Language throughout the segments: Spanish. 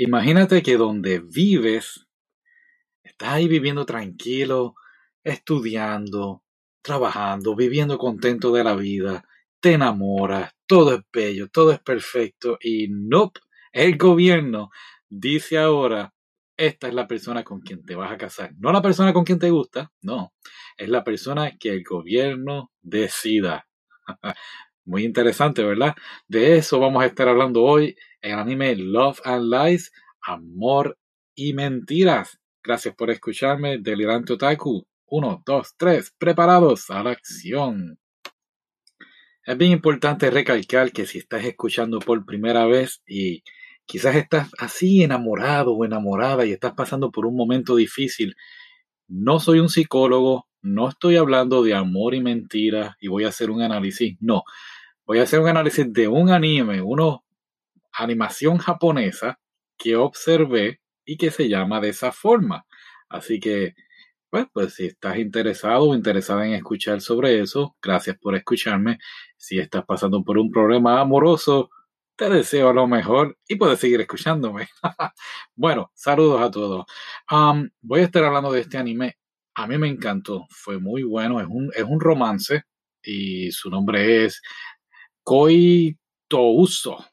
Imagínate que donde vives, estás ahí viviendo tranquilo, estudiando, trabajando, viviendo contento de la vida, te enamoras, todo es bello, todo es perfecto y no, el gobierno dice ahora, esta es la persona con quien te vas a casar. No la persona con quien te gusta, no, es la persona que el gobierno decida. Muy interesante, ¿verdad? De eso vamos a estar hablando hoy el anime Love and Lies, Amor y Mentiras. Gracias por escucharme, Delirante Otaku. Uno, dos, tres, preparados a la acción. Es bien importante recalcar que si estás escuchando por primera vez y quizás estás así enamorado o enamorada y estás pasando por un momento difícil, no soy un psicólogo, no estoy hablando de amor y mentiras y voy a hacer un análisis, no voy a hacer un análisis de un anime, una animación japonesa que observé y que se llama de esa forma. Así que, pues, pues si estás interesado o interesada en escuchar sobre eso, gracias por escucharme. Si estás pasando por un problema amoroso, te deseo lo mejor y puedes seguir escuchándome. bueno, saludos a todos. Voy a estar hablando de este anime. A mí me encantó, fue muy bueno, es un, es un romance y su nombre es Koi Touso,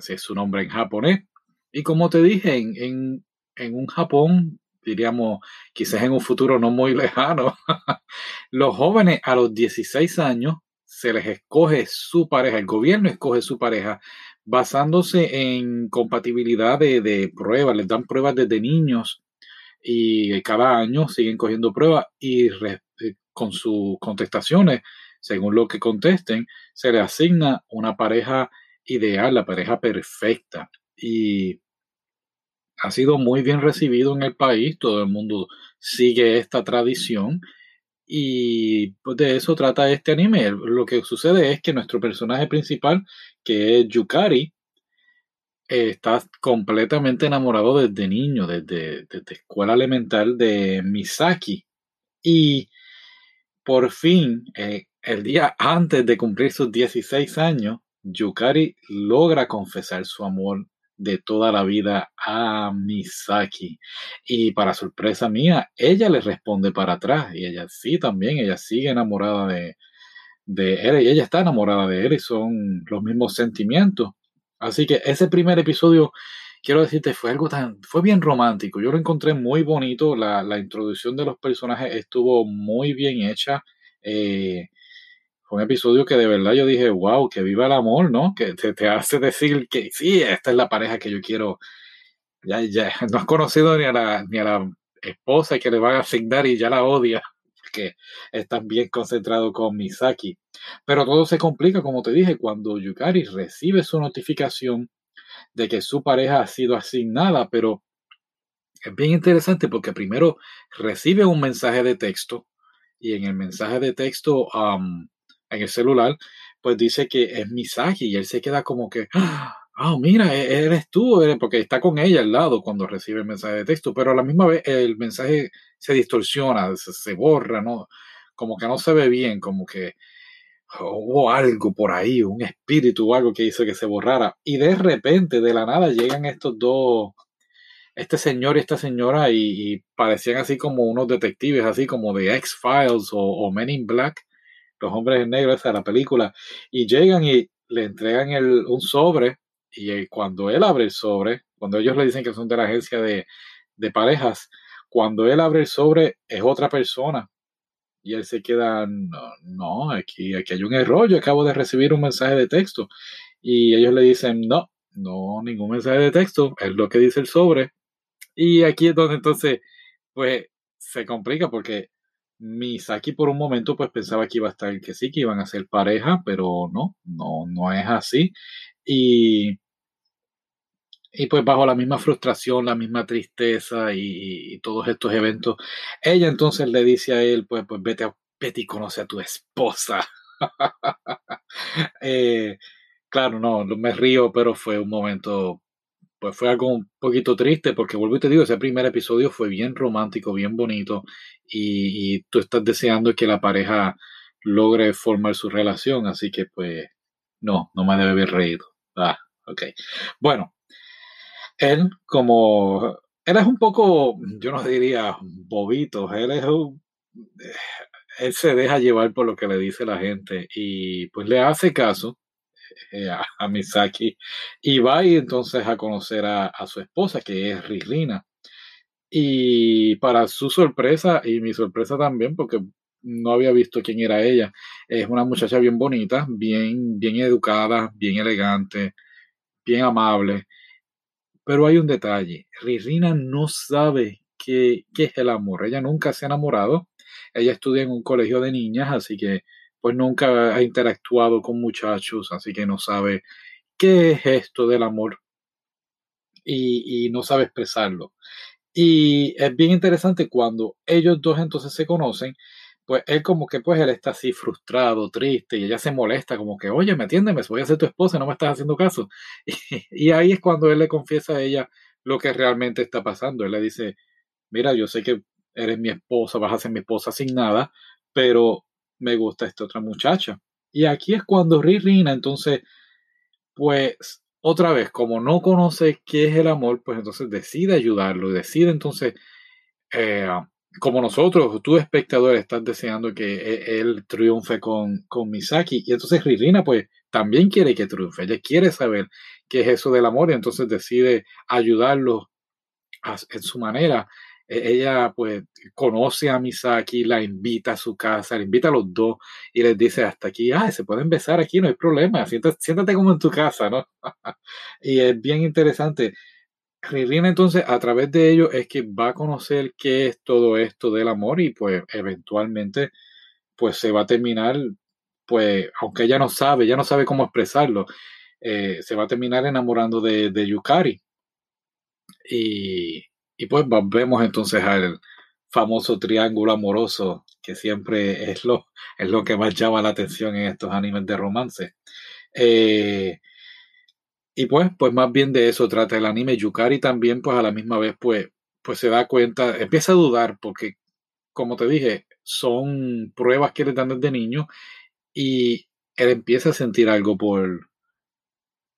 así es su nombre en japonés. Y como te dije, en, en, un Japón, diríamos, quizás en un futuro no muy lejano, los jóvenes a los 16 años se les escoge su pareja, el gobierno escoge su pareja basándose en compatibilidad de, de pruebas, les dan pruebas desde niños y cada año siguen cogiendo pruebas y eh, con sus contestaciones según lo que contesten, se le asigna una pareja ideal, la pareja perfecta. Y ha sido muy bien recibido en el país, todo el mundo sigue esta tradición y pues, de eso trata este anime. Lo que sucede es que nuestro personaje principal, que es Yukari, está completamente enamorado desde niño, desde, desde escuela elemental de Misaki. Y por fin, eh, el día antes de cumplir sus 16 años, Yukari logra confesar su amor de toda la vida a Misaki. Y para sorpresa mía, ella le responde para atrás. Y ella sí también, ella sigue enamorada de, de él y ella está enamorada de él y son los mismos sentimientos. Así que ese primer episodio, quiero decirte, fue algo tan, fue bien romántico. Yo lo encontré muy bonito. La, la introducción de los personajes estuvo muy bien hecha. Eh, un episodio que de verdad yo dije, wow, que viva el amor, ¿no? Que te, hace decir que sí, esta es la pareja que yo quiero. Ya, ya, no has conocido ni a la, ni a la esposa que le van a asignar y ya la odia, porque estás bien concentrado con Misaki. Pero todo se complica, como te dije, cuando Yukari recibe su notificación de que su pareja ha sido asignada, pero es bien interesante porque primero recibe un mensaje de texto y en el mensaje de texto en el celular, pues dice que es Misaki y él se queda como que, ah, oh, mira, e-, eres tú, porque está con ella al lado cuando recibe el mensaje de texto, pero a la misma vez el mensaje se distorsiona, se, borra, ¿no? Como que no se ve bien, como que hubo algo por ahí, un espíritu o algo que hizo que se borrara. Y de repente, de la nada, llegan estos dos, este señor y esta señora, y, parecían así como unos detectives, así como de X-Files o Men in Black los hombres en negro, esa es la película, y llegan y le entregan el, un sobre, y cuando él abre el sobre, cuando ellos le dicen que son de la agencia de, de parejas, cuando él abre el sobre es otra persona. Y él se queda, no, no, aquí, aquí hay un error, yo acabo de recibir un mensaje de texto. Y ellos le dicen, no, no, ningún mensaje de texto, es lo que dice el sobre. Y aquí es donde entonces, pues, se complica porque Misaki por un momento pues pensaba que iba a estar que sí, que iban a ser pareja, pero no, no, no es así. Y, y pues bajo la misma frustración, la misma tristeza y, todos estos eventos, ella entonces le dice a él, pues, pues vete, a, vete y conoce a tu esposa. Eh, claro, no, me río, pero fue un momento pues fue algo un poquito triste porque vuelvo y te digo, ese primer episodio fue bien romántico, bien bonito y, tú estás deseando que la pareja logre formar su relación, así que pues no, no me debe haber reído. Ah, ok. Bueno, él, como él es un poco, yo no diría bobito, él es un, él se deja llevar por lo que le dice la gente y pues le hace caso eh, a, Misaki y va y entonces a conocer a, su esposa que es Ririna. Y para su sorpresa y mi sorpresa también, porque no había visto quién era ella, es una muchacha bien bonita, bien, bien educada, bien elegante, bien amable. Pero hay un detalle, Ririna no sabe qué, qué es el amor, ella nunca se ha enamorado, ella estudia en un colegio de niñas, así que pues nunca ha interactuado con muchachos, así que no sabe qué es esto del amor y, no sabe expresarlo. Y es bien interesante cuando ellos dos entonces se conocen, pues él como que pues él está así frustrado, triste y ella se molesta como que, oye, me atiéndeme, voy a ser tu esposa, no me estás haciendo caso. Y, y, ahí es cuando él le confiesa a ella lo que realmente está pasando. Él le dice, mira, yo sé que eres mi esposa, vas a ser mi esposa sin nada, pero me gusta esta otra muchacha. Y aquí es cuando Ririna, entonces, pues, otra vez, como no conoce qué es el amor, pues entonces decide ayudarlo, decide entonces, eh, como nosotros, tú espectador, estás deseando que e, él triunfe con, con Misaki. Y entonces Ririna, pues, también quiere que triunfe. Ella quiere saber qué es eso del amor y entonces decide ayudarlo en su manera ella pues conoce a Misaki, la invita a su casa, la invita a los dos y les dice hasta aquí, ah, se pueden besar aquí, no hay problema, siéntate, siéntate como en tu casa, ¿no? y es bien interesante. Ririna entonces a través de ello es que va a conocer qué es todo esto del amor y pues eventualmente pues se va a terminar, pues aunque ella no sabe, ya no sabe cómo expresarlo, eh, se va a terminar enamorando de, de Yukari. Y, y pues vemos entonces al famoso triángulo amoroso que siempre es lo, es lo que más llama la atención en estos animes de romance. Eh, y pues, pues más bien de eso trata el anime. Yukari también, pues a la misma vez, pues, pues se da cuenta, empieza a dudar, porque, como te dije, son pruebas que le dan desde niño, y él empieza a sentir algo por,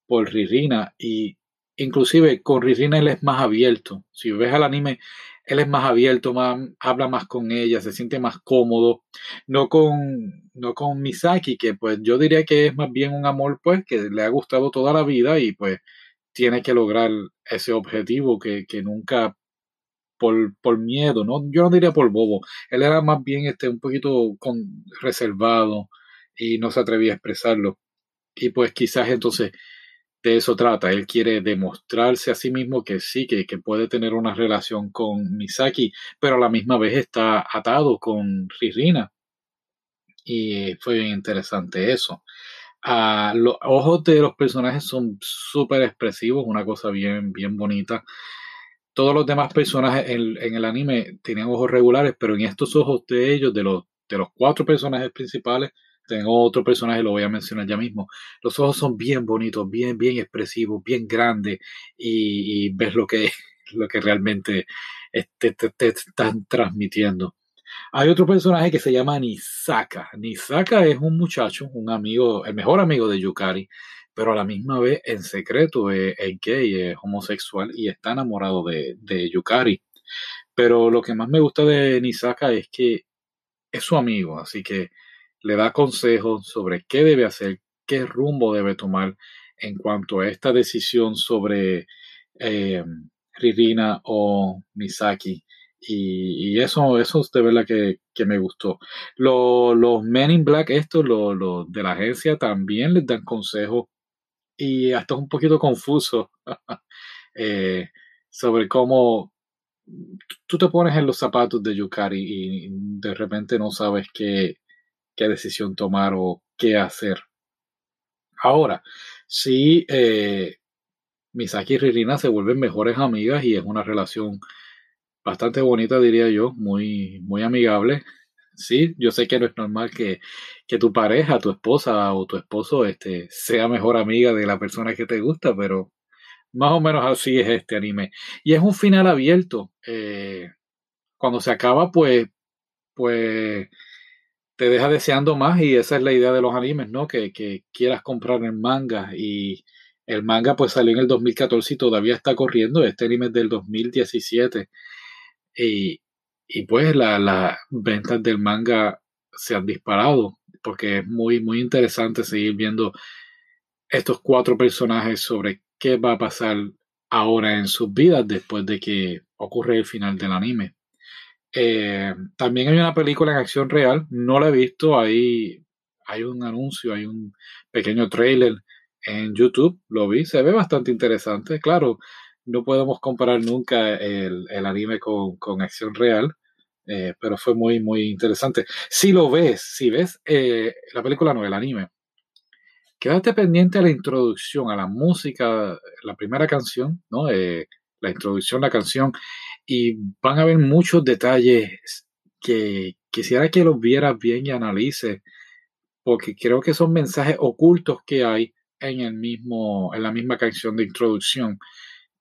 por Ririna, y inclusive con Ririna él es más abierto. Si ves al anime, él es más abierto, más, habla más con ella, se siente más cómodo. No con, no con Misaki, que pues yo diría que es más bien un amor pues que le ha gustado toda la vida y pues tiene que lograr ese objetivo que, que nunca por, por, miedo, ¿no? Yo no diría por bobo. Él era más bien este, un poquito con, reservado y no se atrevía a expresarlo. Y pues quizás entonces de eso trata. Él quiere demostrarse a sí mismo que sí, que, puede tener una relación con Misaki, pero a la misma vez está atado con Ririna. Y fue bien interesante eso. Ah, los ojos de los personajes son súper expresivos, una cosa bien, bien bonita. Todos los demás personajes en, el anime tenían ojos regulares, pero en estos ojos de ellos, de los, de los cuatro personajes principales, tengo otro personaje, lo voy a mencionar ya mismo. Los ojos son bien bonitos, bien, bien expresivos, bien grandes y, ves lo que, lo que realmente te, están transmitiendo. Hay otro personaje que se llama Nisaka. Nisaka es un muchacho, un amigo, el mejor amigo de Yukari, pero a la misma vez en secreto es, gay, es homosexual y está enamorado de, de Yukari. Pero lo que más me gusta de Nisaka es que es su amigo, así que le da consejos sobre qué debe hacer, qué rumbo debe tomar en cuanto a esta decisión sobre eh, Ririna o Misaki. Y, eso, eso es de verdad que, me gustó. los Men in Black, estos, los de la agencia, también les dan consejos y hasta es un poquito confuso eh, sobre cómo tú te pones en los zapatos de Yukari y de repente no sabes qué, qué decisión tomar o qué hacer. Ahora, si eh, Misaki y Ririna se vuelven mejores amigas y es una relación bastante bonita, diría yo, muy, muy amigable. Sí, yo sé que no es normal que, que, tu pareja, tu esposa o tu esposo este, sea mejor amiga de la persona que te gusta, pero más o menos así es este anime. Y es un final abierto. Eh, cuando se acaba, pues, pues te deja deseando más y esa es la idea de los animes, ¿no? Que, quieras comprar en manga y El manga pues salió en el 2014 y todavía está corriendo. Este anime es del 2017. Y, y pues las ventas del manga se han disparado porque es muy, muy interesante seguir viendo estos cuatro personajes sobre qué va a pasar ahora en sus vidas después de que ocurre el final del anime. Eh, también hay una película en acción real, no la he visto, hay, hay un anuncio, hay un pequeño trailer en YouTube, lo vi, se ve bastante interesante, claro, no podemos comparar nunca el, anime con, acción real, eh, pero fue muy, muy interesante. Si lo ves, si ves eh, la película no, el anime, quédate pendiente a la introducción, a la música, la primera canción, ¿no? La introducción, la canción, y van a ver muchos detalles que quisiera que los vieras bien y analices, porque creo que son mensajes ocultos que hay en el mismo, en la misma canción de introducción.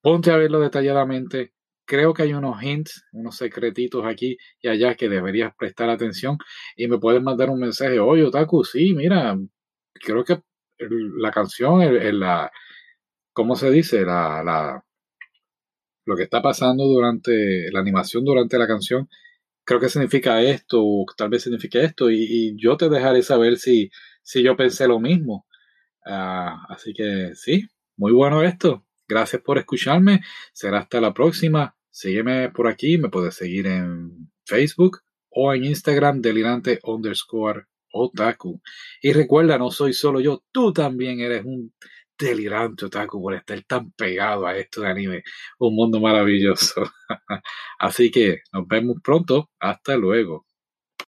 Ponte a verlo detalladamente. Creo que hay unos hints, unos secretitos aquí y allá que deberías prestar atención y me puedes mandar un mensaje, oye, Otaku, sí, mira, creo que la canción, el, la, ¿cómo se dice? La, la, lo que está pasando durante la animación, durante la canción, creo que significa esto, o tal vez significa esto, y, yo te dejaré saber si, si yo pensé lo mismo. Ah, así que sí, muy bueno esto. Gracias por escucharme. Será hasta la próxima. Sígueme por aquí. Me puedes seguir en Facebook o en Instagram delirante underscore otaku. Y recuerda, no soy solo yo, tú también eres un delirante otaku por estar tan pegado a esto de anime. Un mundo maravilloso. Así que nos vemos pronto. Hasta luego.